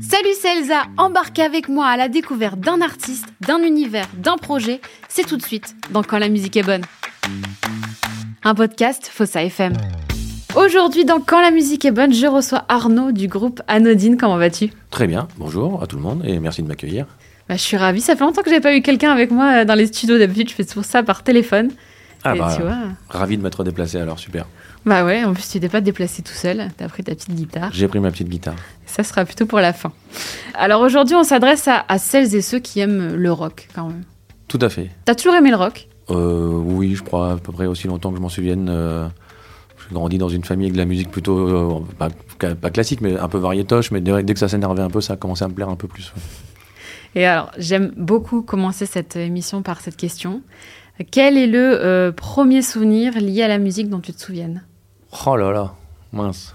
Salut, c'est Elsa. Embarquez avec moi à la découverte d'un artiste, d'un univers, d'un projet. C'est tout de suite dans Quand la musique est bonne. Un podcast Fossa FM. Aujourd'hui, dans Quand la musique est bonne, je reçois Arnaud du groupe Anodine. Comment vas-tu? Très bien, bonjour à tout le monde et merci de m'accueillir. Bah, je suis ravie. Ça fait longtemps que j'ai pas eu quelqu'un avec moi euh, dans les studios. D'habitude, je fais toujours ça par téléphone. Ah Et bah, tu vois. ravi de m'être déplacé alors, super. Bah ouais, en plus, tu t'es pas déplacé tout seul. T'as pris ta petite guitare. J'ai pris ma petite guitare. Ça sera plutôt pour la fin. Alors aujourd'hui, on s'adresse à, à celles et ceux qui aiment le rock quand même. Tout à fait. T'as toujours aimé le rock? Euh, oui, je crois à peu près aussi longtemps que je m'en souvienne. euh, j'ai grandi dans une famille avec de la musique plutôt, euh, pas, pas classique, mais un peu variétoche. Mais dès, dès que ça s'énervait un peu, ça a commencé à me plaire un peu plus. ouais. Et alors, j'aime beaucoup commencer cette émission par cette question. Quel est le euh, premier souvenir lié à la musique dont tu te souviennes? Oh là là, mince.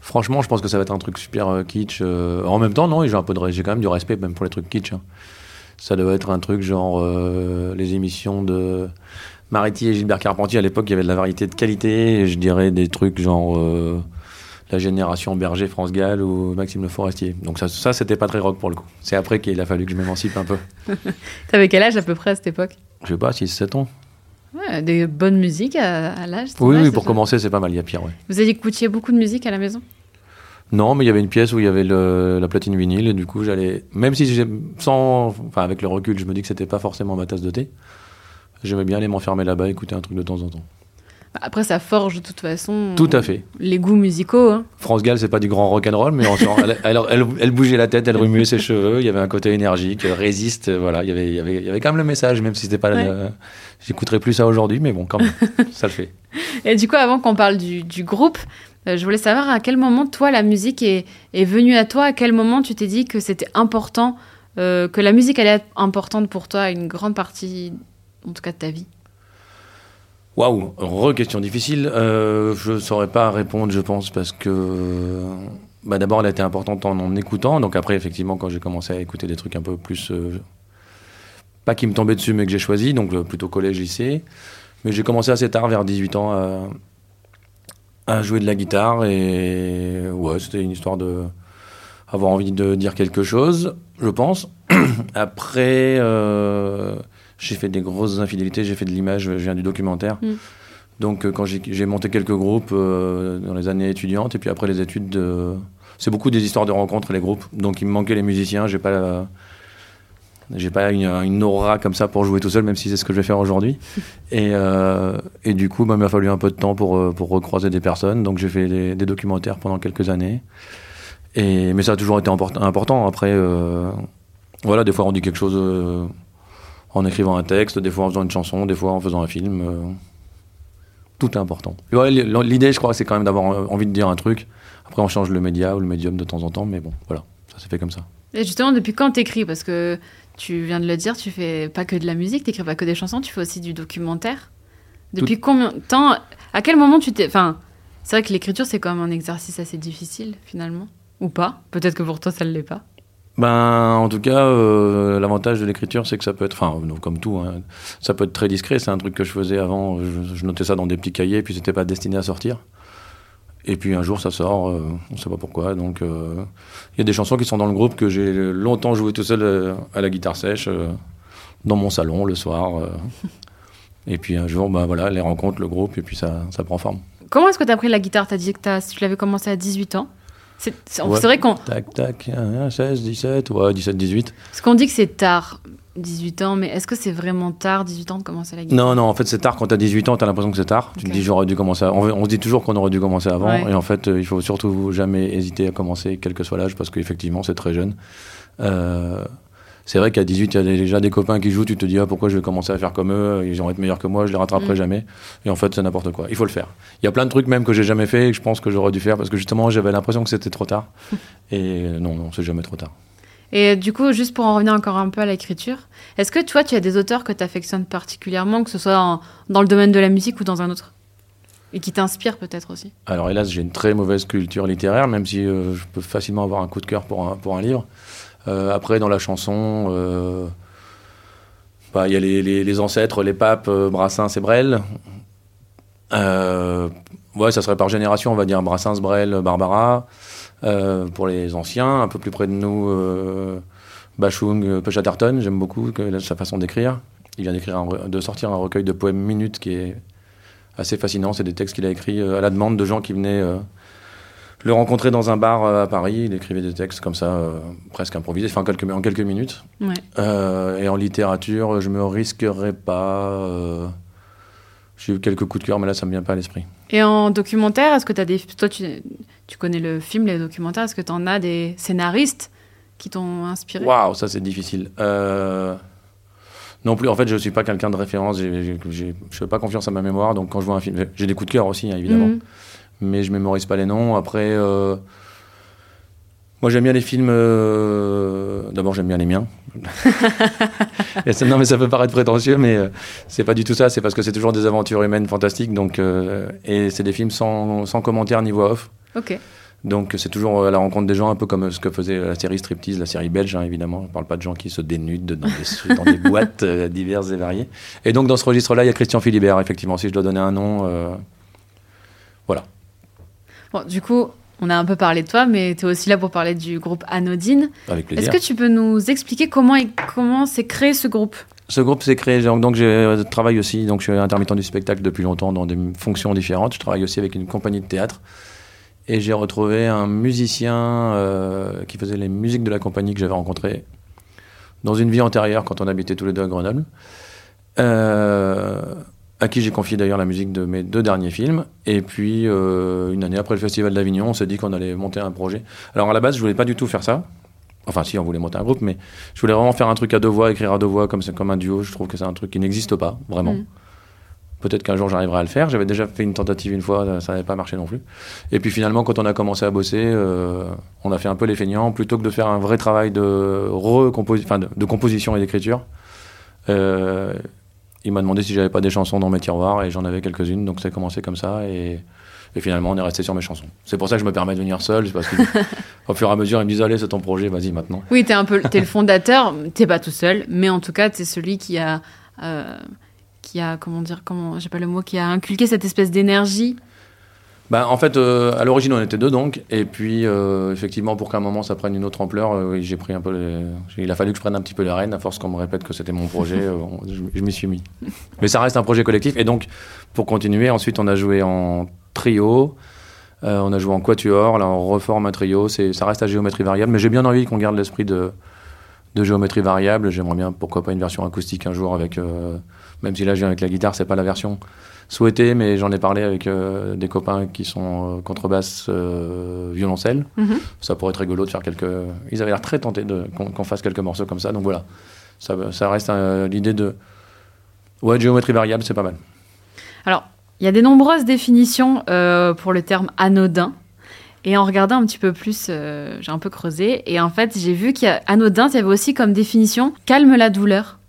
Franchement, je pense que ça va être un truc super euh, kitsch. euh, en même temps, non, j'ai un peu de, j'ai quand même du respect même pour les trucs kitsch. hein. Ça doit être un truc genre les émissions de Mariti et Gilbert Carpentier. À l'époque, il y avait de la variété de qualité. Et je dirais des trucs genre la génération Berger, France Gall ou Maxime Le Forestier. Donc ça, ça c'était pas très rock pour le coup. C'est après qu'il a fallu que je m'émancipe un peu. T'avais quel âge à peu près à cette époque? Je sais pas, 6-7 ans. Ouais, Des bonnes musiques à, à l'âge Oui, oui, pour ça commencer, c'est pas mal. Il y a pire, ouais. Vous écoutiez beaucoup de musique à la maison? Non, mais il y avait une pièce où il y avait le- la platine vinyle et du coup j'allais, même si j'ai, sans, enfin avec le recul, je me dis que c'était pas forcément ma tasse de thé. J'aimais bien aller m'enfermer là-bas, écouter un truc de temps en temps. Après, ça forge de toute façon Tout à fait. les goûts musicaux. hein. France Gall, c'est pas du grand rock and roll, mais sort- elle, elle- elle- elle bougeait la tête, elle remuait ses cheveux. Il y avait un côté énergique, euh, résiste. euh, Voilà, il y avait, il y avait, il y avait quand même le message, même si c'était pas. Ouais. le- J'écouterais plus ça aujourd'hui, mais bon, quand même, ça le fait. Et du coup, avant qu'on parle du, du groupe, euh, je voulais savoir à quel moment, toi, la musique est, est venue à toi. À quel moment tu t'es dit que c'était important, euh, que la musique allait être importante pour toi, une grande partie, en tout cas, de ta vie? Waouh, re-question difficile. Euh, je saurais pas répondre, je pense, parce que bah, d'abord, elle a été importante en en écoutant. Donc après, effectivement, quand j'ai commencé à écouter des trucs un peu plus, euh, pas qui me tombaient dessus, mais que j'ai choisi, donc euh, plutôt collège, lycée. Mais j'ai commencé assez tard, vers 18 ans, à, jouer de la guitare et ouais, c'était une histoire de avoir envie de dire quelque chose, je pense. Après, j'ai fait des grosses infidélités, j'ai fait de l'image, je viens du documentaire. Mm. Donc euh, quand j'ai monté quelques groupes euh, dans les années étudiantes et puis après les études, de- c'est beaucoup des histoires de rencontres les groupes. Donc il me manquait les musiciens, j'ai pas la- j'ai pas une, une aura comme ça pour jouer tout seul, même si c'est ce que je vais faire aujourd'hui. et, euh, et du coup, bah, il m'a fallu un peu de temps pour, pour recroiser des personnes. Donc j'ai fait des, des documentaires pendant quelques années. Et, mais ça a toujours été import- important. Après, euh, voilà, des fois on dit quelque chose euh, en écrivant un texte, des fois en faisant une chanson, des fois en faisant un film. euh, tout est important. Ouais, L'idée, je crois, c'est quand même d'avoir envie de dire un truc. Après, on change le média ou le médium de temps en temps, mais bon, voilà, ça s'est fait comme ça. Et justement, depuis quand t'écris? Parce que tu viens de le dire, tu fais pas que de la musique, t'écris pas que des chansons, tu fais aussi du documentaire. Depuis combien de temps À quel moment tu t'es. Enfin, c'est vrai que l'écriture, c'est quand même un exercice assez difficile, finalement. Ou pas Peut-être que pour toi, ça ne l'est pas. Ben, en tout cas, euh, l'avantage de l'écriture, c'est que ça peut être, enfin, comme tout, hein, ça peut être très discret. C'est un truc que je faisais avant. Je, notais ça dans des petits cahiers, puis c'était pas destiné à sortir. Et puis un jour, ça sort. euh, on sait pas pourquoi. Donc, euh, il y a des chansons qui sont dans le groupe que j'ai longtemps joué tout seul euh, à la guitare sèche, dans mon salon le soir. et puis un jour, ben voilà, les rencontres, le groupe, et puis ça, ça prend forme. Comment est-ce que tu as pris la guitare? Tu as dit que t'as- tu l'avais commencé à 18 ans. C'est Ouais. vrai qu'on Tac, tac, hein, 16, 17, ouais, 17, 18. parce qu'on dit que c'est tard, 18 ans, mais est-ce que c'est vraiment tard, 18 ans, de commencer la guitare? Non, non, en fait, c'est tard. Quand t'as 18 ans, t'as l'impression que c'est tard. Tu te dis, j'aurais dû commencer. à- On, on se dit toujours qu'on aurait dû commencer avant. Ouais. Et en fait, euh, il faut surtout jamais hésiter à commencer, quel que soit l'âge, parce qu'effectivement, c'est très jeune. Euh, c'est vrai qu'à 18, il y a déjà des copains qui jouent. Tu te dis, ah, pourquoi je vais commencer à faire comme eux? Ils vont être meilleurs que moi, je les rattraperai Mm. jamais. Et en fait, c'est n'importe quoi. Il faut le faire. Il y a plein de trucs même que j'ai jamais fait et que je pense que j'aurais dû faire parce que justement, j'avais l'impression que c'était trop tard. et euh, non, non, c'est jamais trop tard. Et du coup, juste pour en revenir encore un peu à l'écriture, est-ce que toi, tu as des auteurs que tu affectionnes particulièrement, que ce soit en- dans le domaine de la musique ou dans un autre? Et qui t'inspirent peut-être aussi? Alors hélas, j'ai une très mauvaise culture littéraire, même si euh, je peux facilement avoir un coup de cœur pour un, pour un livre. Euh, après, dans la chanson, euh, bah, il y a les, les- ancêtres, les papes, euh, Brassens et Brel. Ouais, ça serait par génération, on va dire Brassens, Brel, Barbara. Pour les anciens, un peu plus près de nous, Bachung, Pechatterton, j'aime beaucoup sa façon d'écrire. Il vient d'écrire de sortir un recueil de poèmes minutes qui est assez fascinant. C'est des textes qu'il a écrits à la demande de gens qui venaient le rencontrer dans un bar à Paris. Il écrivait des textes comme ça, presque improvisés, enfin, en quelques, en quelques minutes. Ouais. et en littérature, je me risquerais pas. J'ai eu quelques coups de cœur, mais là, ça me vient pas à l'esprit. Et en documentaire, est-ce que tu as des. Toi, tu, tu, connais le film, les documentaires, est-ce que tu en as des scénaristes qui t'ont inspiré? Waouh, ça, c'est difficile. Euh, non plus, en fait, je ne suis pas quelqu'un de référence. je ne fais pas confiance à ma mémoire, donc quand je vois un film. J'ai des coups de cœur aussi, hein, évidemment. Mhm. Mais je mémorise pas les noms. Après. Euh, moi, j'aime bien les films. Euh, d'abord, j'aime bien les miens. non, mais ça peut paraître prétentieux, mais euh, c'est pas du tout ça. C'est parce que c'est toujours des aventures humaines fantastiques. Donc, euh, et c'est des films sans, sans commentaire ni voix off. Ok. Donc, c'est toujours à la rencontre des gens, un peu comme ce que faisait la série Striptease, la série belge, hein, évidemment. On parle pas de gens qui se dénudent dans des, dans des boîtes diverses et variées. Et donc, dans ce registre-là, il y a Christian Philibert, effectivement. Si je dois donner un nom, voilà. Bon, du coup, on a un peu parlé de toi, mais tu es aussi là pour parler du groupe Anodine. Avec plaisir. Est-ce que tu peux nous expliquer comment comment s'est créé ce groupe? Ce groupe s'est créé, donc je travaille aussi, donc je suis intermittent du spectacle depuis longtemps dans des fonctions différentes. Je travaille aussi avec une compagnie de théâtre. Et j'ai retrouvé un musicien euh, qui faisait les musiques de la compagnie que j'avais rencontré dans une vie antérieure quand on habitait tous les deux à Grenoble. Euh, à qui j'ai confié d'ailleurs la musique de mes deux derniers films. Et puis, euh, une année après le Festival d'Avignon, on s'est dit qu'on allait monter un projet. Alors, à la base, je voulais pas du tout faire ça. Enfin, si, on voulait monter un groupe, mais je voulais vraiment faire un truc à deux voix, écrire à deux voix, comme, comme un duo. Je trouve que c'est un truc qui n'existe pas, vraiment. Mm. Peut-être qu'un jour j'arriverai à le faire. J'avais déjà fait une tentative une fois, ça n'avait pas marché non plus. Et puis finalement, quand on a commencé à bosser, euh, on a fait un peu les feignants. Plutôt que de faire un vrai travail de, enfin, de, de composition et d'écriture, euh, il m'a demandé si j'avais pas des chansons dans mes tiroirs et j'en avais quelques-unes, donc ça a commencé comme ça et, finalement on est resté sur mes chansons. C'est pour ça que je me permets de venir seul, parce qu'au fur et à mesure ils me disent allez c'est ton projet, vas-y maintenant. Oui, t'es un peu, es le fondateur, t'es pas tout seul, mais en tout cas t'es celui qui a, euh, qui a comment dire, comment, j'ai pas le mot, qui a inculqué cette espèce d'énergie bah, en fait, euh, à l'origine, on était deux donc, et puis euh, effectivement, pour qu'à un moment ça prenne une autre ampleur, euh, j'ai pris un peu. Il a fallu que je prenne un petit peu les rênes, à force qu'on me répète que c'était mon projet, je, m'y suis mis. Mais ça reste un projet collectif, et donc pour continuer, ensuite on a joué en trio, on a joué en quatuor, là on reforme un trio, c'est, ça reste à géométrie variable, mais j'ai bien envie qu'on garde l'esprit de, de géométrie variable. J'aimerais bien, pourquoi pas, une version acoustique un jour avec, même si là je viens avec la guitare, c'est pas la version souhaité, mais j'en ai parlé avec euh, des copains qui sont euh, contrebasse, euh, violoncelle. Mhm. Ça pourrait être rigolo de faire quelques. Ils avaient l'air très tentés qu'on fasse quelques morceaux comme ça. Donc voilà, ça, ça reste l'idée de. Ouais, géométrie variable, c'est pas mal. Alors, il y a des nombreuses définitions pour le terme anodin. Et en regardant un petit peu plus, j'ai un peu creusé. Et en fait, j'ai vu qu'anodin, il y avait aussi comme définition calme la douleur.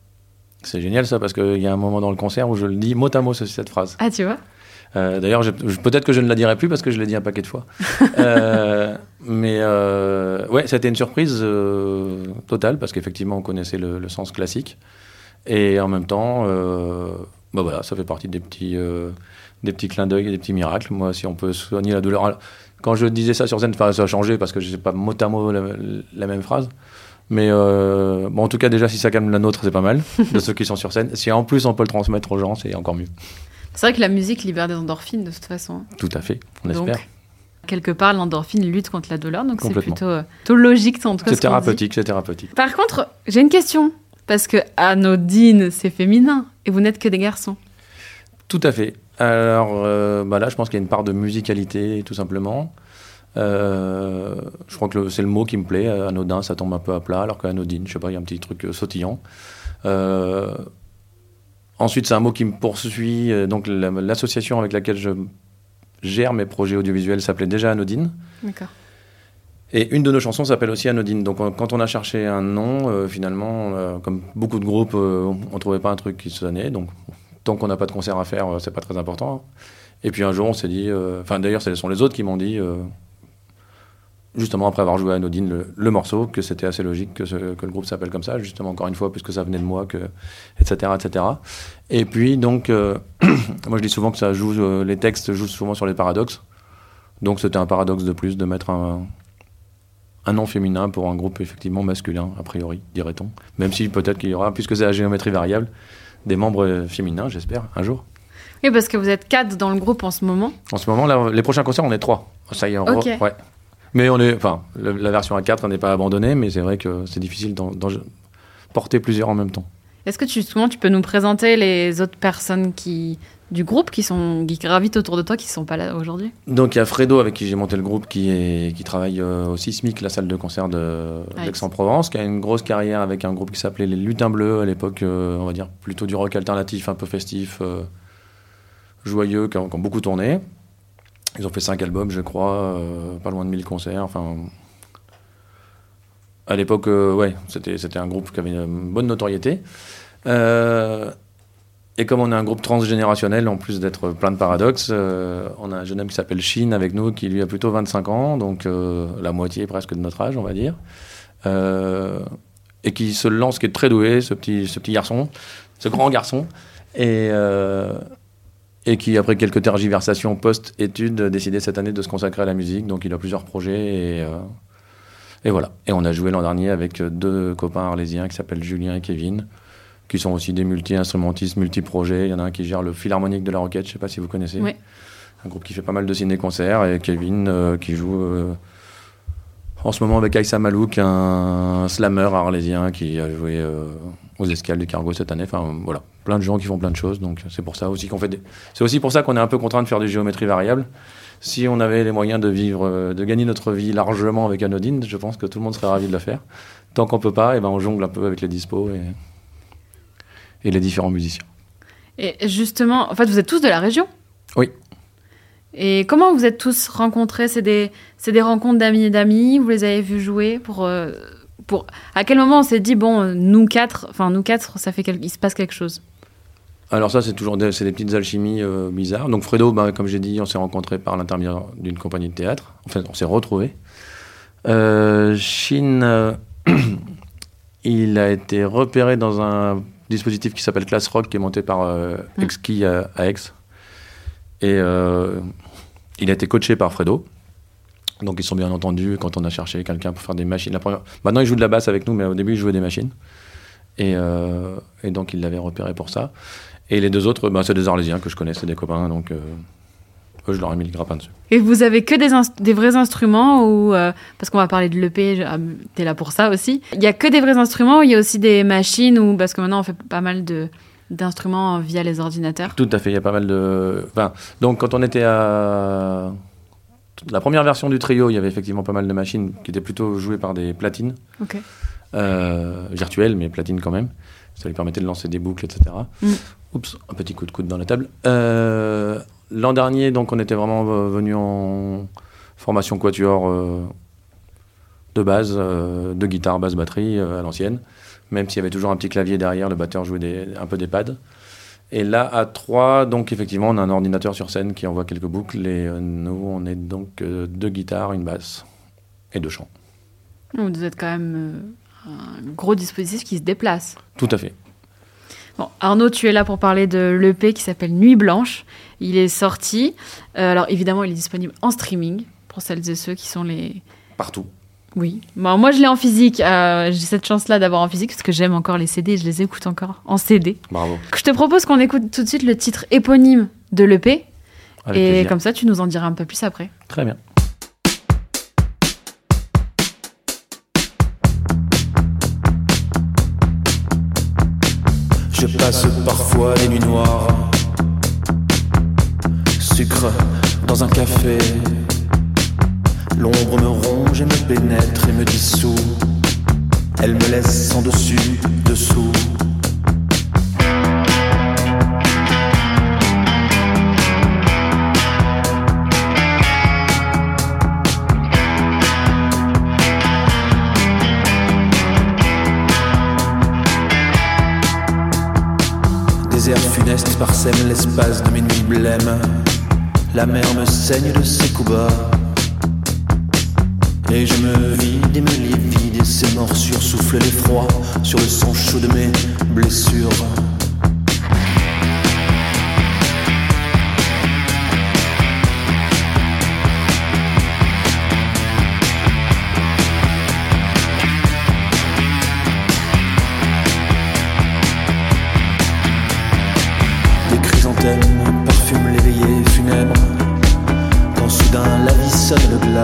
C'est génial ça, parce qu'il y a un moment dans le concert où je le dis mot à mot, cette phrase. Ah, tu vois euh, D'ailleurs, peut-être que je ne la dirai plus parce que je l'ai dit un paquet de fois. euh, mais euh, ouais, été une surprise euh, totale parce qu'effectivement, on connaissait le, sens classique. Et en même temps, bah voilà, ça fait partie des petits, des petits clins d'œil et des petits miracles. Moi, si on peut soigner la douleur. Quand je disais ça sur scène, ça a changé parce que je sais pas mot à mot la même phrase. Mais euh, bon, en tout cas, déjà, si ça calme la nôtre, c'est pas mal, de ceux qui sont sur scène. Si en plus on peut le transmettre aux gens, c'est encore mieux. C'est vrai que la musique libère des endorphines de toute façon. Tout à fait, on espère. Quelque part, l'endorphine lutte contre la douleur, donc c'est plutôt, euh, plutôt, logique en tout cas. C'est thérapeutique, c'est thérapeutique. Par contre, j'ai une question, parce que anodine, c'est féminin, et vous n'êtes que des garçons. Tout à fait. Alors euh, bah là, je pense qu'il y a une part de musicalité, tout simplement. Euh, je crois que c'est le mot qui me plaît. Anodin, ça tombe un peu à plat, alors qu'anodine, je sais pas, il y a un petit truc euh, sautillant. Euh, ensuite, c'est un mot qui me poursuit. Donc, l'association avec laquelle je gère mes projets audiovisuels s'appelait déjà Anodine. D'accord. Et une de nos chansons s'appelle aussi Anodine. Donc, quand on a cherché un nom, finalement, comme beaucoup de groupes, on ne trouvait pas un truc qui sonnait. Donc, tant qu'on n'a pas de concert à faire, c'est pas très important. Et puis un jour, on s'est dit. Enfin, d'ailleurs, ce sont les autres qui m'ont dit justement après avoir joué à Anodine le, le morceau, que c'était assez logique que, ce- que le groupe s'appelle comme ça, justement encore une fois, puisque ça venait de moi, que, etc., etc. Et puis donc, euh, moi je dis souvent que ça joue, euh, les textes jouent souvent sur les paradoxes. Donc c'était un paradoxe de plus de mettre un, un nom féminin pour un groupe effectivement masculin, a priori, dirait-on. Même si peut-être qu'il y aura, puisque c'est la géométrie variable, des membres euh, féminins, j'espère, un jour. Oui, parce que vous êtes quatre dans le groupe en ce moment. En ce moment, là, les prochains concerts, on est trois. Ça y est, on Ok. re- ouais. Mais on est, enfin, le- la version A4 n'est pas abandonnée, mais c'est vrai que c'est difficile d'en porter plusieurs en même temps. Est-ce que tu, souvent, tu peux nous présenter les autres personnes qui, du groupe qui, sont, qui gravitent autour de toi, qui ne sont pas là aujourd'hui? Donc il y a Fredo avec qui j'ai monté le groupe qui, est, qui travaille euh, au Sismic, la salle de concert de Ah, d'Aix-en-Provence, qui a une grosse carrière avec un groupe qui s'appelait les Lutins Bleus à l'époque, euh, on va dire plutôt du rock alternatif, un peu festif, euh, joyeux, qui ont, qui ont beaucoup tourné. Ils ont fait cinq albums, je crois, euh, pas loin de 1000 concerts. Enfin, à l'époque, euh, ouais, c'était un groupe qui avait une bonne notoriété. Euh, et comme on est un groupe transgénérationnel, en plus d'être plein de paradoxes, on a un jeune homme qui s'appelle Shin avec nous, qui lui a plutôt 25 ans, donc la moitié presque de notre âge, on va dire. Et qui se lance, qui est très doué, ce petit, ce petit garçon, ce grand garçon. Et, et qui, après quelques tergiversations post-études, a décidé cette année de se consacrer à la musique. Donc il a plusieurs projets. Et, euh, et voilà. Et on a joué l'an dernier avec deux copains arlésiens qui s'appellent Julien et Kevin qui sont aussi des multi-instrumentistes, multi-projets. Il y en a un qui gère le Philharmonique de la Roquette, je ne sais pas si vous connaissez. Oui. Un groupe qui fait pas mal de ciné-concerts. Et Kevin euh, qui joue euh, en ce moment avec Aïssa Malouk, un slammer arlésien qui a joué euh, aux escales du cargo cette année. Enfin voilà, plein de gens qui font plein de choses. Donc c'est pour ça aussi qu'on fait des... C'est aussi pour ça qu'on est un peu contraint de faire des géométries variables. Si on avait les moyens de vivre, euh, de gagner notre vie largement avec Anodine, je pense que tout le monde serait ravi de le faire. Tant qu'on peut pas, et ben on jongle un peu avec les dispos et, et les différents musiciens. Et justement, en fait, vous êtes tous de la région? Oui. Et comment vous êtes tous rencontrés? C'est des, des rencontres d'amis et d'amis? Vous les avez vus jouer pour, euh, pour... À quel moment on s'est dit, bon, nous quatre, enfin, nous quatre, ça fait quel- il se passe quelque chose? Alors ça, c'est toujours des, petites alchimies euh, bizarres. Donc Fredo, bah, comme j'ai dit, on s'est rencontrés par l'intermédiaire d'une compagnie de théâtre. Enfin, on s'est retrouvés. Euh, Shin, euh, il a été repéré dans un dispositif qui s'appelle Class Rock, qui est monté par euh, Mm. Exki à, à Aix. Et euh, il a été coaché par Fredo. Donc ils sont bien entendus quand on a cherché quelqu'un pour faire des machines. La première... Maintenant, il joue de la basse avec nous, mais au début, il jouait des machines. Et, euh, et donc, il l'avait repéré pour ça. Et les deux autres, ben, c'est des Arlésiens que je connais, c'est des copains, donc euh, eux, je leur ai mis le grappin dessus. Et vous avez que des, vrais instruments ou euh, parce qu'on va parler de l'EP, ah, t'es là pour ça aussi. Il y a que des vrais instruments ou il y a aussi des machines ou parce que maintenant on fait pas mal de d'instruments via les ordinateurs? Tout à fait, il y a pas mal de. Enfin, donc, quand on était à. La première version du trio, il y avait effectivement pas mal de machines qui étaient plutôt jouées par des platines, Ok. euh, virtuelles, mais platines quand même. Ça lui permettait de lancer des boucles, etc. Mm. Oups, un petit coup de coude dans la table. Euh, L'an dernier, donc, on était vraiment euh, venu en formation quatuor euh, de base, euh, de guitare, basse, batterie à l'ancienne. Même s'il y avait toujours un petit clavier derrière, le batteur jouait des- un peu des pads. Et là, à 3, donc effectivement, on a un ordinateur sur scène qui envoie quelques boucles. Et nous, on est donc deux guitares, une basse et deux chants. Vous êtes quand même un gros dispositif qui se déplace. Tout à fait. Bon, Arnaud, tu es là pour parler de l'EP qui s'appelle Nuit Blanche. Il est sorti. Euh, alors évidemment, il est disponible en streaming pour celles et ceux qui sont les. Partout. Oui. Bon, moi, je l'ai en physique. Euh, J'ai cette chance-là d'avoir en physique parce que j'aime encore les CD et je les écoute encore en CD. Bravo. Je te propose qu'on écoute tout de suite le titre éponyme de l'EP. Et plaisir. comme ça, tu nous en diras un peu plus après. Très bien. Je passe parfois des nuits noires. Sucre dans un café. L'ombre me ronge et me pénètre et me dissout. Elle me laisse sans dessus, dessous. Parsèment l'espace de mes nuits blêmes. La mer me saigne de ses coups bas. Et je me vide et me livide et ces morsures soufflent l'effroi sur le sang chaud de mes blessures. Les veillées funèbres Quand soudain la vie sonne le glas.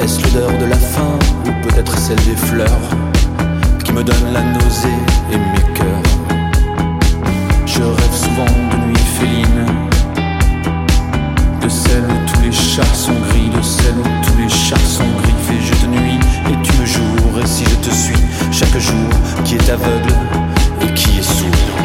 Est-ce l'odeur de la faim ou peut-être celle des fleurs Qui me donne la nausée et mes cœurs? Je rêve souvent de nuits félines. De celles où tous les chats sont gris De celles où tous les chats sont griffés Je te nuis et tu me jours Et si je te suis chaque jour Qui est aveugle et qui est sourd?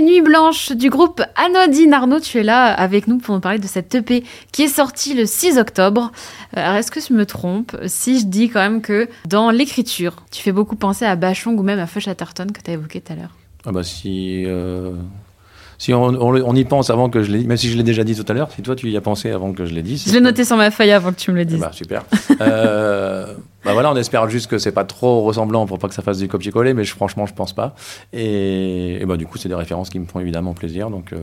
Nuit Blanche du groupe Anodine. Arnaud, tu es là avec nous pour nous parler de cette EP qui est sortie le 6 octobre. Euh, Alors, est-ce que je me trompe si je dis quand même que dans l'écriture, tu fais beaucoup penser à Bachung ou même à Fush Atherton que tu as évoqué tout à l'heure? Ah bah si, euh, si on, on y pense avant que je l'ai même si je l'ai déjà dit tout à l'heure, si toi tu y as pensé avant que je l'ai dit. Je l'ai noté sur ma feuille avant que tu me le Eh dises. Bah, super. Euh, bah voilà, on espère juste que c'est pas trop ressemblant pour pas que ça fasse du copier-coller, mais je- franchement, je pense pas. Et, et bah, du coup, c'est des références qui me font évidemment plaisir, donc euh,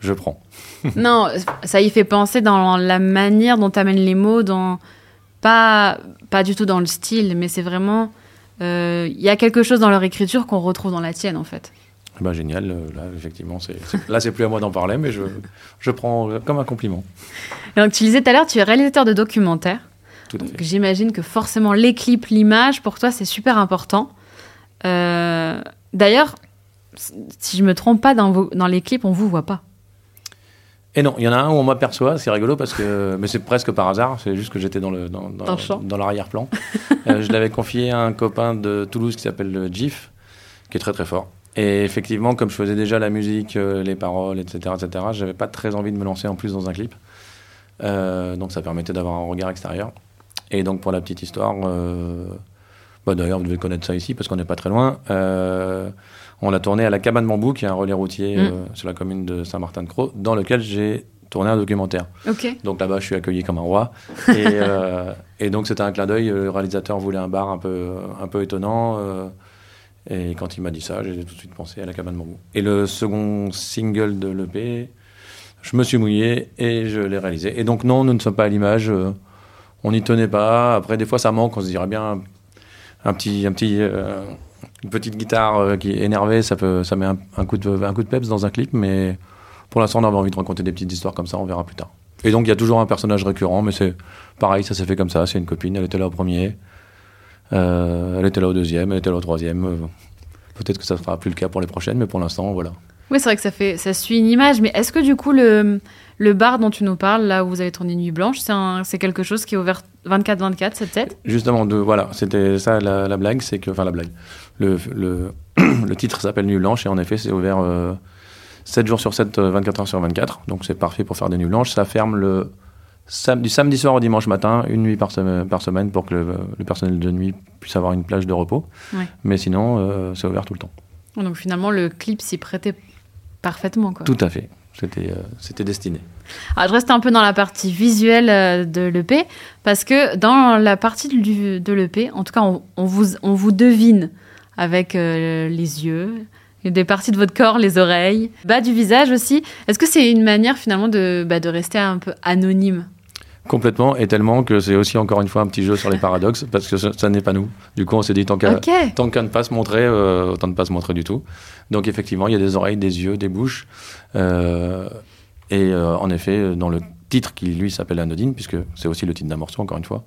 je prends. Non, ça y fait penser dans la manière dont tu amènes les mots, dans pas, pas du tout dans le style, mais c'est vraiment. euh, Il y a quelque chose dans leur écriture qu'on retrouve dans la tienne, en fait. Bah, génial, euh, là, effectivement, c'est, là, c'est plus à moi d'en parler, mais je, je prends comme un compliment. Donc, tu disais tout à l'heure, tu es réalisateur de documentaires. Tout à fait. J'imagine que forcément, les clips, l'image, pour toi, c'est super important. Euh, D'ailleurs, si je me trompe pas, dans, vos- dans les clips, on vous voit pas. Et non, il y en a un où on m'aperçoit, c'est rigolo parce que, mais c'est presque par hasard, c'est juste que j'étais dans le dans, l'arrière-plan. Euh, je l'avais confié à un copain de Toulouse qui s'appelle Gif, qui est très très fort. Et effectivement, comme je faisais déjà la musique, euh, les paroles, etc., etc., j'avais pas très envie de me lancer en plus dans un clip. Euh, donc ça permettait d'avoir un regard extérieur. Et donc pour la petite histoire, euh, bah, d'ailleurs vous devez connaître ça ici parce qu'on n'est pas très loin. On l'a tourné à la Cabane Bambou, qui est un relais routier Mm. sur la commune de Saint-Martin-de-Croix, dans lequel j'ai tourné un documentaire. Donc là-bas, je suis accueilli comme un roi. Et, et donc c'était un clin d'œil. Le réalisateur voulait un bar un peu, un peu étonnant. Et quand il m'a dit ça, j'ai tout de suite pensé à la cabane bambou. Et le second single de l'EP, je me suis mouillé et je l'ai réalisé. Et donc non, nous ne sommes pas à l'image. euh, on n'y tenait pas. Après, des fois, ça manque. On se dirait bien un petit, un petit, euh, une petite guitare euh, qui est énervée, ça peut, ça met un, un coup de, un coup de peps dans un clip. Mais pour l'instant, on avait envie de raconter des petites histoires comme ça. On verra plus tard. Et donc, il y a toujours un personnage récurrent, mais c'est pareil, ça s'est fait comme ça. C'est une copine, elle était là au premier. Euh, elle était là au deuxième, elle était là au troisième. Euh, Peut-être que ça ne sera plus le cas pour les prochaines, mais pour l'instant, voilà. Oui, c'est vrai que ça, fait, ça suit une image, mais est-ce que du coup, le, le bar dont tu nous parles, là où vous avez tourné Nuit Blanche, c'est quelque chose qui est ouvert 24-24, c'est peut-être Justement, de, voilà, c'était ça la, la blague, c'est que, enfin la blague, le, le, le titre s'appelle Nuit Blanche et en effet c'est ouvert euh, 7 jours sur 7, euh, 24 heures sur 24, donc c'est parfait pour faire des nuits blanches. Ça ferme le du samedi soir au dimanche matin, une nuit par semaine, par semaine pour que le, le personnel de nuit puisse avoir une plage de repos. Ouais. Mais sinon, euh, c'est ouvert tout le temps. Donc finalement, le clip s'y prêtait parfaitement. Quoi. Tout à fait. C'était euh, c'était destiné. Alors, je reste un peu dans la partie visuelle euh, de l'EP, parce que dans la partie du- de l'EP, en tout cas, on, on vous, on vous devine avec euh, les yeux, des parties de votre corps, les oreilles, bas du visage aussi. Est-ce que c'est une manière finalement de, bah, de rester un peu anonyme? Complètement, et tellement que c'est aussi encore une fois un petit jeu sur les paradoxes, parce que ça, ça n'est pas nous. Du coup, on s'est dit tant qu'à ne pas se montrer, euh, autant ne pas se montrer du tout. Donc effectivement, il y a des oreilles, des yeux, des bouches. Euh, et euh, en effet, dans le titre qui lui s'appelle Anodine, puisque c'est aussi le titre d'un morceau, encore une fois,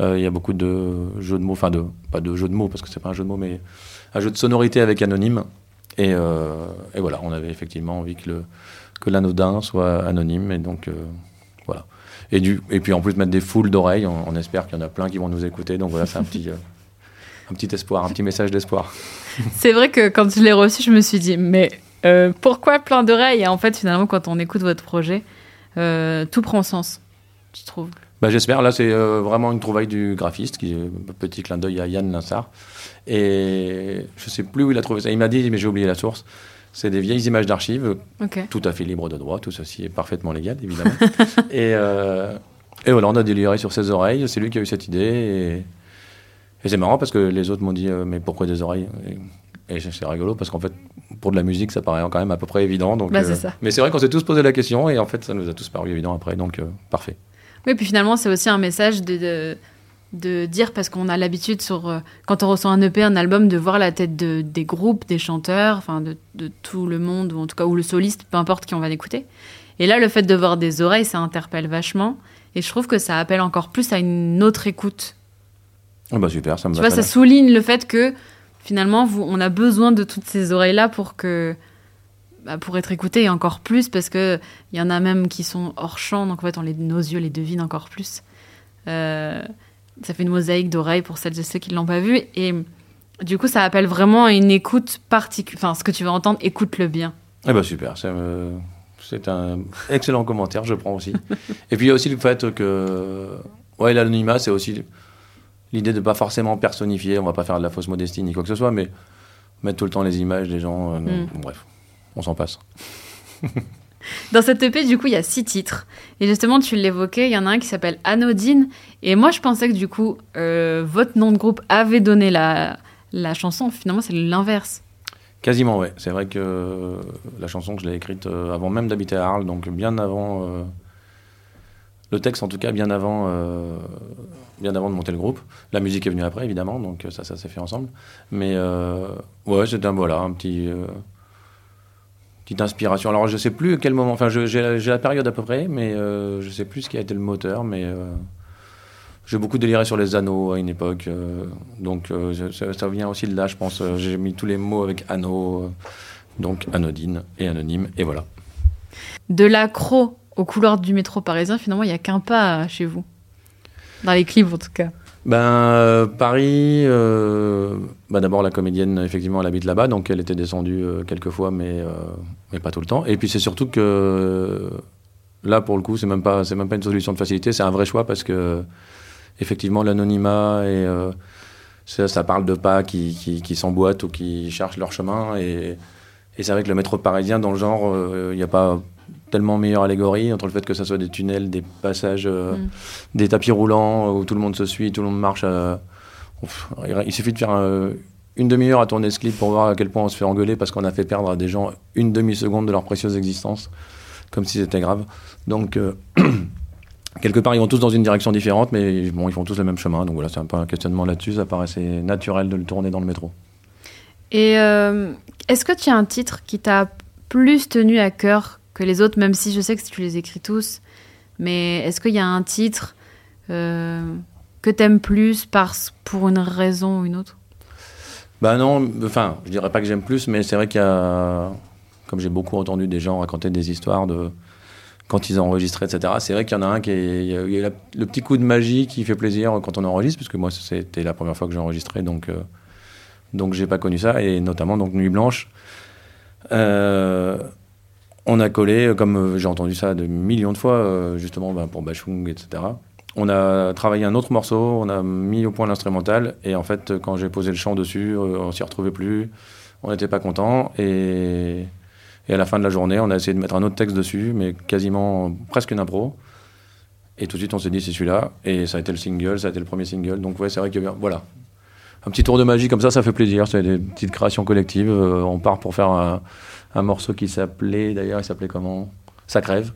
il y a beaucoup de jeux de mots, enfin de, pas de jeux de mots, parce que c'est pas un jeu de mots, mais un jeu de sonorité avec anonyme. Et, euh, et voilà, on avait effectivement envie que l'anodin soit anonyme, et donc euh, voilà. Et, puis en plus mettre des foules d'oreilles, on, espère qu'il y en a plein qui vont nous écouter. Donc voilà, c'est un petit, euh, un petit espoir, un petit message d'espoir. C'est vrai que quand je l'ai reçu, je me suis dit, mais pourquoi plein d'oreilles? Et en fait, finalement, quand on écoute votre projet, tout prend sens, je trouve. Bah, J'espère. Là, c'est euh, vraiment une trouvaille du graphiste, qui petit clin d'œil à Yann Linsard. Et je sais plus où il a trouvé ça. Il m'a dit, mais j'ai oublié la source. C'est des vieilles images d'archives, tout à fait libres de droit. Tout ceci est parfaitement légal, évidemment. et, euh, et voilà, on a déliré sur ses oreilles. C'est lui qui a eu cette idée. Et, et c'est marrant parce que les autres m'ont dit, euh, mais pourquoi des oreilles? Et, et c'est rigolo parce qu'en fait, pour de la musique, ça paraît quand même à peu près évident. Donc, Bah, ça. Mais c'est vrai qu'on s'est tous posé la question et en fait, ça nous a tous paru évident après. Donc, euh, parfait. Oui, puis finalement, c'est aussi un message de, de, de dire, parce qu'on a l'habitude, sur euh, quand on reçoit un EP, un album, de voir la tête de, des groupes, des chanteurs, enfin de, de tout le monde, ou en tout cas, ou le soliste, peu importe qui on va l'écouter. Et là, le fait de voir des oreilles, ça interpelle vachement. Et je trouve que ça appelle encore plus à une autre écoute. Ah bah super, ça me Tu va vois, ça souligne le fait que finalement, vous, on a besoin de toutes ces oreilles-là pour que bah, pour être écouté et encore plus parce que il y en a même qui sont hors champ, donc en fait, on les, nos yeux les devinent encore plus. Euh, ça fait une mosaïque d'oreilles pour celles et ceux qui ne l'ont pas vu et du coup, ça appelle vraiment à une écoute particulière. Enfin, ce que tu vas entendre, écoute-le bien. Ah bah super, me- c'est un excellent commentaire, je prends aussi. Et puis il y a aussi le fait que ouais, l'anonymat, c'est aussi l'idée de pas forcément personnifier, on va pas faire de la fausse modestie ni quoi que ce soit, mais mettre tout le temps les images des gens, euh, Mm. bref, on s'en passe. Dans cette EP, du coup, il y a six titres. Et justement, tu l'évoquais, il y en a un qui s'appelle Anodine. Et moi, je pensais que du coup, euh, votre nom de groupe avait donné la, la chanson. Finalement, c'est l'inverse. Quasiment, ouais. C'est vrai que euh, la chanson que je l'ai écrite euh, avant même d'habiter à Arles, donc bien avant. le texte, en tout cas, bien avant, bien avant de monter le groupe. La musique est venue après, évidemment, donc ça, ça s'est fait ensemble. Mais ouais, c'était un, voilà, un petit. Petite inspiration. Alors, je sais plus quel moment. Enfin, j'ai la- période à peu près, mais euh, je sais plus ce qui a été le moteur, mais. euh, j'ai beaucoup déliré sur les anneaux à une époque, euh, donc euh, ça, ça vient aussi de là, je pense. J'ai mis tous les mots avec anneau, euh, donc anodine et anonyme, et voilà. De l'accro au couloir du métro parisien, finalement, il n'y a qu'un pas chez vous. Dans les clips, en tout cas. Ben euh, Paris, euh, ben, d'abord la comédienne, effectivement, elle habite là-bas, donc elle était descendue euh, quelques fois, mais, mais pas tout le temps. Et puis c'est surtout que là, pour le coup, c'est même pas, c'est même pas une solution de facilité, c'est un vrai choix parce que effectivement l'anonymat et ça, ça parle de pas qui, qui, s'emboîtent ou qui cherchent leur chemin. Et, et c'est vrai que le métro parisien, dans le genre, il n'y a pas tellement meilleure allégorie entre le fait que ça soit des tunnels, des passages, euh, Mm. des tapis roulants où tout le monde se suit, tout le monde marche. Ouf, il suffit de faire euh, une demi-heure à tourner ce clip pour voir à quel point on se fait engueuler parce qu'on a fait perdre à des gens une demi-seconde de leur précieuse existence, comme si c'était grave. Donc, euh, quelque part, ils vont tous dans une direction différente, mais bon, ils font tous le même chemin. Donc voilà, c'est un peu un questionnement là-dessus. Ça paraissait naturel de le tourner dans le métro. Et euh, est-ce que tu as un titre qui t'a plus tenu à cœur que les autres, même si je sais que tu les écris tous, mais est-ce qu'il y a un titre euh, que t'aimes plus parce, pour une raison ou une autre? Bah non, enfin, je dirais pas que j'aime plus, mais c'est vrai qu'il y a, comme j'ai beaucoup entendu des gens raconter des histoires de quand ils enregistré, etc. C'est vrai qu'il y en a un qui est, le petit coup de magie qui fait plaisir quand on enregistre, parce que moi c'était la première fois que j'ai enregistré, donc euh, donc j'ai pas connu ça, et notamment donc Nuit Blanche. Euh, on a collé, comme euh, j'ai entendu ça de millions de fois, euh, justement ben, pour Bachung, etc. On a travaillé un autre morceau, on a mis au point l'instrumental, et en fait, quand j'ai posé le chant dessus, euh, on s'y retrouvait plus, on n'était pas content, et, et à la fin de la journée, on a essayé de mettre un autre texte dessus, mais quasiment presque une impro. Et tout de suite, on s'est dit, c'est celui-là, et ça a été le single, ça a été le premier single, donc ouais, c'est vrai que voilà. Un petit tour de magie comme ça, ça fait plaisir, c'est des petites créations collectives. Euh, on part pour faire un, morceau qui s'appelait, d'ailleurs, il s'appelait comment? Ça crève.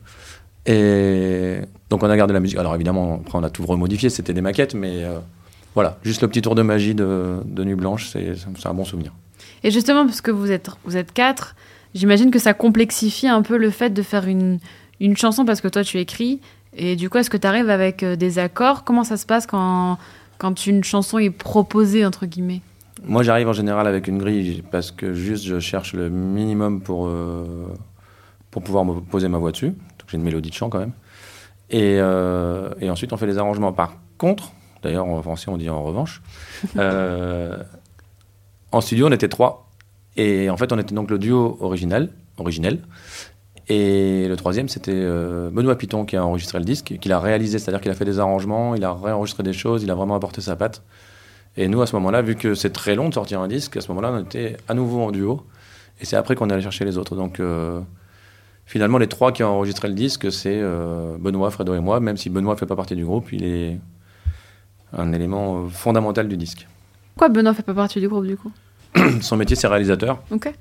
Et donc on a gardé la musique. Alors évidemment, après on a tout remodifié, c'était des maquettes, mais euh, voilà, juste le petit tour de magie de, de Nuit Blanche, c'est c'est un bon souvenir. Et justement, parce que vous êtes, vous êtes quatre, j'imagine que ça complexifie un peu le fait de faire une, une chanson parce que toi tu écris. Et du coup, est-ce que tu arrives avec euh, des accords? Comment ça se passe quand, quand une chanson est proposée, entre guillemets Moi j'arrive en général avec une grille parce que juste je cherche le minimum pour, euh, pour pouvoir me poser ma voix dessus. Donc j'ai une mélodie de chant quand même. Et, euh, et ensuite on fait les arrangements. Par contre, d'ailleurs en français on dit en revanche, euh, en studio on était trois. Et en fait on était donc le duo original, originel. Et le troisième, c'était euh, Benoît Piton qui a enregistré le disque, qui l'a réalisé, c'est-à-dire qu'il a fait des arrangements, il a réenregistré des choses, il a vraiment apporté sa patte. Et nous, à ce moment-là, vu que c'est très long de sortir un disque, à ce moment-là, on était à nouveau en duo. Et c'est après qu'on est allé chercher les autres. Donc, euh, finalement, les trois qui ont enregistré le disque, c'est euh, Benoît, Fredo et moi, même si Benoît ne fait pas partie du groupe, il est un élément fondamental du disque. Pourquoi Benoît fait pas partie du groupe du coup? Son métier, c'est réalisateur. Ok.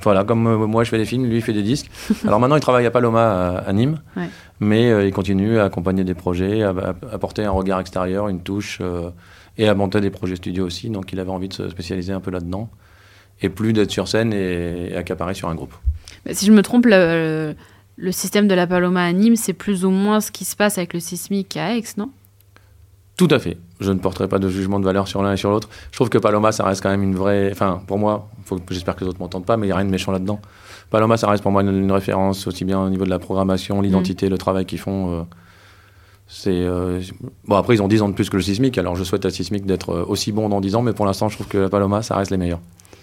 Voilà, comme euh, moi je fais des films, lui il fait des disques. Alors maintenant il travaille à Paloma à, à Nîmes, Ouais. mais euh, il continue à accompagner des projets, à, à apporter un regard extérieur, une touche, euh, et à monter des projets studio aussi. Donc il avait envie de se spécialiser un peu là-dedans, et plus d'être sur scène et, et accaparer sur un groupe. Mais si je me trompe, le, le système de la Paloma à Nîmes, c'est plus ou moins ce qui se passe avec le sismique à Aix, non? Tout à fait. Je ne porterai pas de jugement de valeur sur l'un et sur l'autre. Je trouve que Paloma, ça reste quand même une vraie. Enfin, pour moi, j'espère que les autres m'entendent pas, mais il n'y a rien de méchant là-dedans. Paloma, ça reste pour moi une, une référence aussi bien au niveau de la programmation, l'identité, le travail qu'ils font. euh, c'est euh, bon après ils ont 10 ans de plus que le Sismic, alors je souhaite à Sismic d'être euh, aussi bon dans 10 ans, mais pour l'instant je trouve que la Paloma ça reste les meilleurs.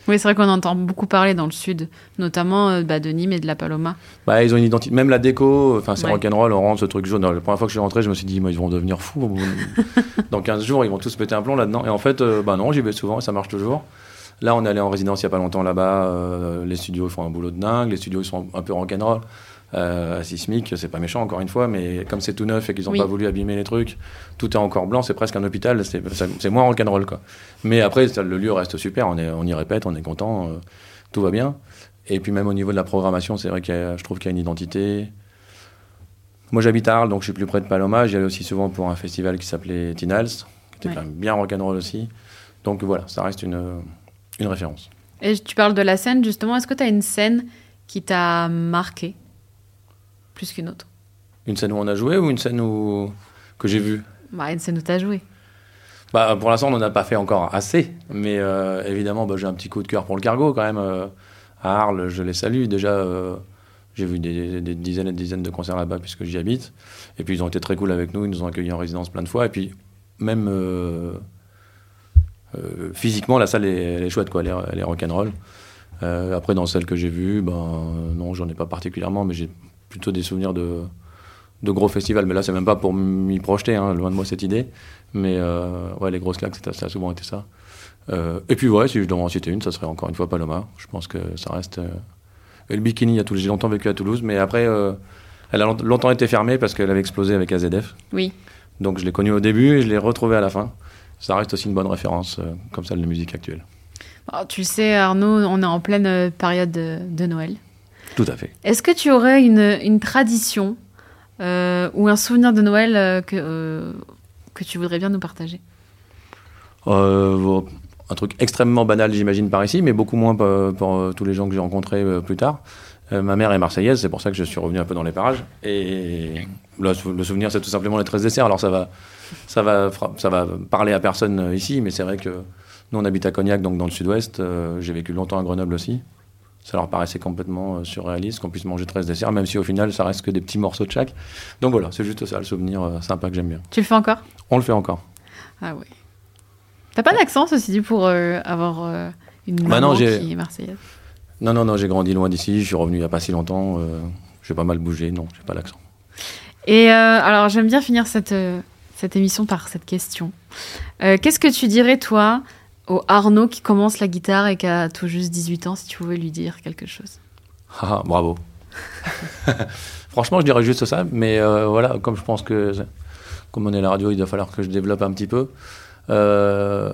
Oui, c'est vrai qu'on entend beaucoup parler dans le sud, notamment euh, bah, de Nîmes et de la Paloma. Bah, ils ont une identité, même la déco, enfin c'est Ouais. rock'n'roll, on rentre ce truc jaune. La première fois que je suis rentré, je me suis dit, ils vont devenir fous. Dans 15 jours, ils vont tous péter un plomb là-dedans. Et en fait, euh, bah non, j'y vais souvent et ça marche toujours. Là, on est allé en résidence il n'y a pas longtemps là-bas. euh, les studios font un boulot de dingue. Les studios ils sont un peu rock'n'roll. Euh, à Sismic, c'est pas méchant encore une fois, mais comme c'est tout neuf et qu'ils n'ont Oui. pas voulu abîmer les trucs, tout est encore blanc, c'est presque un hôpital, c'est moins rock'n'roll quoi. Mais après, ça, le lieu reste super, on, est, on y répète, on est content, euh, tout va bien. Et puis même au niveau de la programmation, c'est vrai que je trouve qu'il y a une identité. Moi j'habite à Arles, donc je suis plus près de Paloma. J'y allais aussi souvent pour un festival qui s'appelait Tinals, qui était Ouais. quand même bien rock'n'roll aussi. Donc voilà, ça reste une, une référence. Et tu parles de la scène, justement. Est-ce que tu as une scène qui t'a marqué? Plus qu'une autre Une scène où on a joué ou une scène où... que j'ai vue bah, Une scène où tu as joué. bah, Pour l'instant, on n'en a pas fait encore assez. Mais euh, évidemment, bah, j'ai un petit coup de cœur pour le cargo quand même. euh, à Arles, je les salue. Déjà, euh, j'ai vu des, des dizaines et des dizaines de concerts là-bas puisque j'y habite. Et puis, ils ont été très cool avec nous. Ils nous ont accueillis en résidence plein de fois. Et puis, même physiquement, la salle est, elle est chouette, quoi. Elle est, elle est rock'n'roll. Après, dans celle que j'ai vue, ben, non, j'en ai pas particulièrement, mais j'ai plutôt des souvenirs de, de gros festivals. Mais là, c'est même pas pour m'y projeter, hein, loin de moi cette idée. Mais euh, ouais, les grosses claques, ça, ça a souvent été ça. Euh, et puis, ouais, si je devais en citer une, ça serait encore une fois Paloma. Je pense que ça reste. euh, le bikini, j'ai longtemps vécu à Toulouse, mais après, euh, elle a long- longtemps été fermée parce qu'elle avait explosé avec AZF. Oui. Donc, je l'ai connue au début et je l'ai retrouvée à la fin. Ça reste aussi une bonne référence, comme celle de musique actuelle. Alors, tu le sais, Arnaud, on est en pleine période de, de Noël. Tout à fait. Est-ce que tu aurais une, une tradition euh, ou un souvenir de Noël euh, que, euh, que tu voudrais bien nous partager? Un truc extrêmement banal, j'imagine, par ici, mais beaucoup moins pour, pour, tous les gens que j'ai rencontrés plus tard. Ma mère est marseillaise, c'est pour ça que je suis revenu un peu dans les parages. Et le, le souvenir, c'est tout simplement les 13 desserts. Alors ça va, ça va, ça va parler à personne ici, mais c'est vrai que nous, on habite à Cognac, donc dans le sud-ouest. J'ai vécu longtemps à Grenoble aussi. Ça leur paraissait complètement euh, surréaliste qu'on puisse manger 13 desserts, même si au final, ça reste que des petits morceaux de chaque. Donc voilà, c'est juste ça, le souvenir euh, sympa que j'aime bien. Tu le fais encore? On le fait encore. Ah ouais. T'as pas d'accent, ceci dit, pour euh, avoir euh, une Bah maman non, qui est marseillaise? Non, non, non, j'ai grandi loin d'ici, je suis revenu il n'y a pas si longtemps. euh, j'ai pas mal bougé, non, j'ai pas l'accent. Et alors, j'aime bien finir cette, cette émission par cette question. Qu'est-ce que tu dirais, toi, au Arnaud qui commence la guitare et qui a tout juste 18 ans, si tu pouvais lui dire quelque chose Ah, bravo. Franchement, je dirais juste ça, mais euh, voilà, comme je pense que, comme on est à la radio, il va falloir que je développe un petit peu. Euh,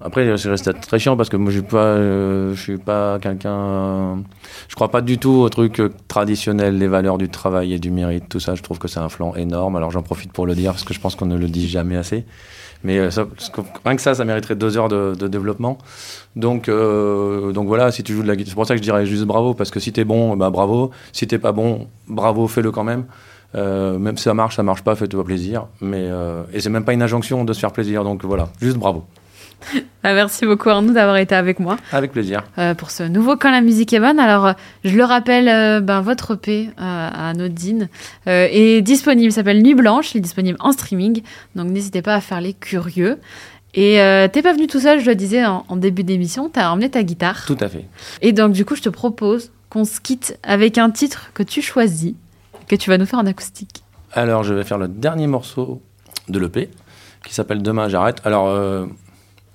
Après, je reste très chiant parce que moi, je suis pas, euh, suis pas quelqu'un. je crois pas du tout au truc traditionnel, les valeurs du travail et du mérite, tout ça. Je trouve que c'est un flanc énorme. Alors, j'en profite pour le dire parce que je pense qu'on ne le dit jamais assez. Mais euh, rien que ça, ça mériterait deux heures de, développement. Donc, euh, donc voilà, si tu joues de la guitare, c'est pour ça que je dirais juste bravo, parce que si t'es bon, bah bravo. Si t'es pas bon, bravo, fais-le quand même. Euh, même si ça marche, ça marche pas, fais-toi plaisir. Mais et c'est même pas une injonction de se faire plaisir, donc voilà, juste bravo. Ah, Merci beaucoup Arnaud d'avoir été avec moi Avec plaisir. euh, pour ce nouveau Quand la musique est bonne. Alors, euh, je le rappelle, euh, ben, votre EP euh, à Nodine est disponible, il s'appelle Nuit Blanche, il est disponible en streaming, donc n'hésitez pas à faire les curieux. Et t'es pas venu tout seul, je le disais en, en début d'émission, t'as emmené ta guitare. Tout à fait. Et donc, du coup, je te propose qu'on se quitte avec un titre que tu choisis, que tu vas nous faire en acoustique. Alors, je vais faire le dernier morceau de l'EP qui s'appelle Demain j'arrête. Alors,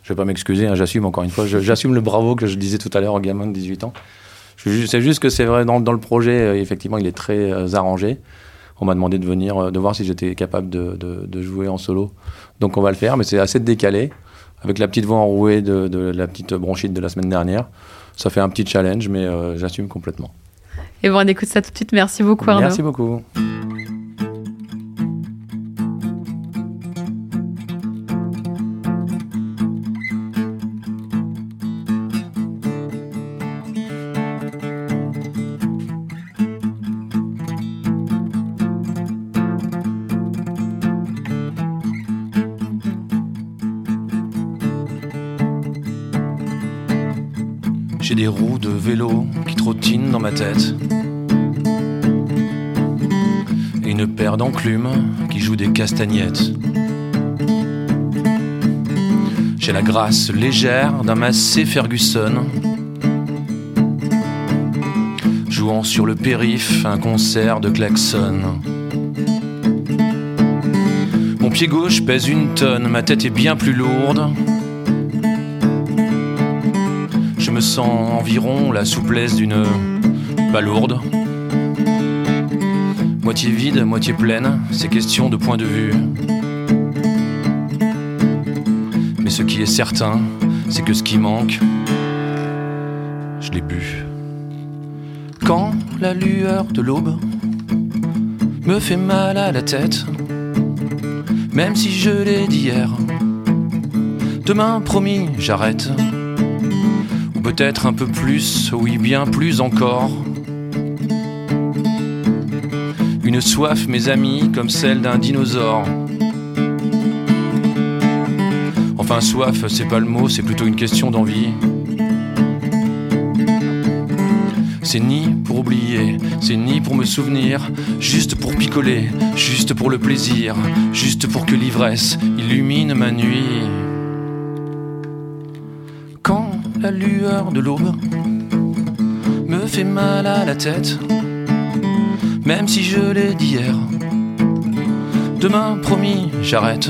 je vais pas m'excuser, hein, j'assume encore une fois, j'assume le bravo que je disais tout à l'heure au gamin de 18 ans. C'est juste que c'est vrai, dans, dans le projet, euh, effectivement, il est très euh, arrangé. On m'a demandé de venir, euh, de voir si j'étais capable de, de- de jouer en solo. Donc, on va le faire, mais c'est assez décalé, avec la petite voix enrouée de, de la petite bronchite de la semaine dernière. Ça fait un petit challenge, mais euh, j'assume complètement. Et bon, on écoute ça tout de suite. Merci beaucoup, Arnaud. Merci beaucoup. Une paire d'enclumes qui joue des castagnettes. J'ai la grâce légère d'un Massey Ferguson. Jouant sur le périph' un concert de klaxon. Mon pied gauche pèse une tonne, ma tête est bien plus lourde. Je me sens environ la souplesse d'une palourde. Moitié vide, moitié pleine, c'est question de point de vue. Mais ce qui est certain, c'est que ce qui manque, je l'ai bu. Quand la lueur de l'aube me fait mal à la tête, même si je l'ai dit hier, demain promis, j'arrête ou peut-être un peu plus, oui bien plus encore. Soif, mes amis, comme celle d'un dinosaure. Enfin, soif, c'est pas le mot, c'est plutôt une question d'envie. C'est ni pour oublier, c'est ni pour me souvenir, juste pour picoler, juste pour le plaisir, juste pour que l'ivresse illumine ma nuit. Quand la lueur de l'aube me fait mal à la tête, même si je l'ai dit hier. Demain, promis, j'arrête.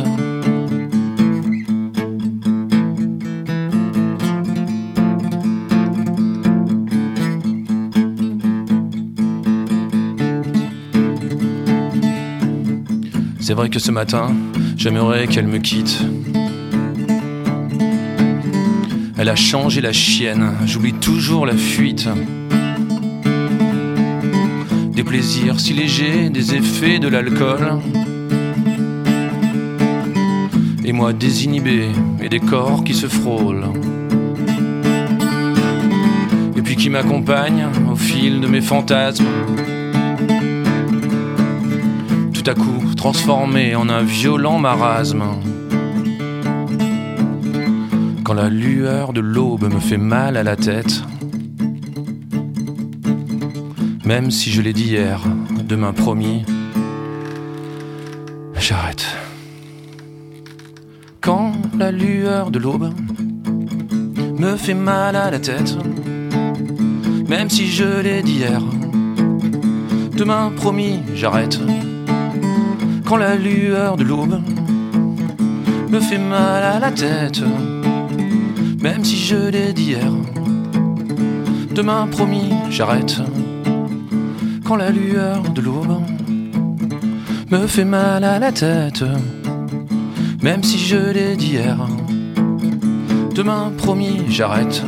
C'est vrai que ce matin, j'aimerais qu'elle me quitte. Elle a changé la chienne, j'oublie toujours la fuite. Des plaisirs si légers, des effets de l'alcool. Et moi désinhibé, et des corps qui se frôlent. Et puis qui m'accompagne au fil de mes fantasmes. Tout à coup transformé en un violent marasme. Quand la lueur de l'aube me fait mal à la tête. Même si je l'ai dit hier, demain promis, j'arrête. Quand la lueur de l'aube me fait mal à la tête, même si je l'ai dit hier, demain promis, j'arrête. Quand la lueur de l'aube me fait mal à la tête, même si je l'ai dit hier, demain promis, j'arrête quand la lueur de l'aube me fait mal à la tête, même si je l'ai dit hier. Demain, promis, j'arrête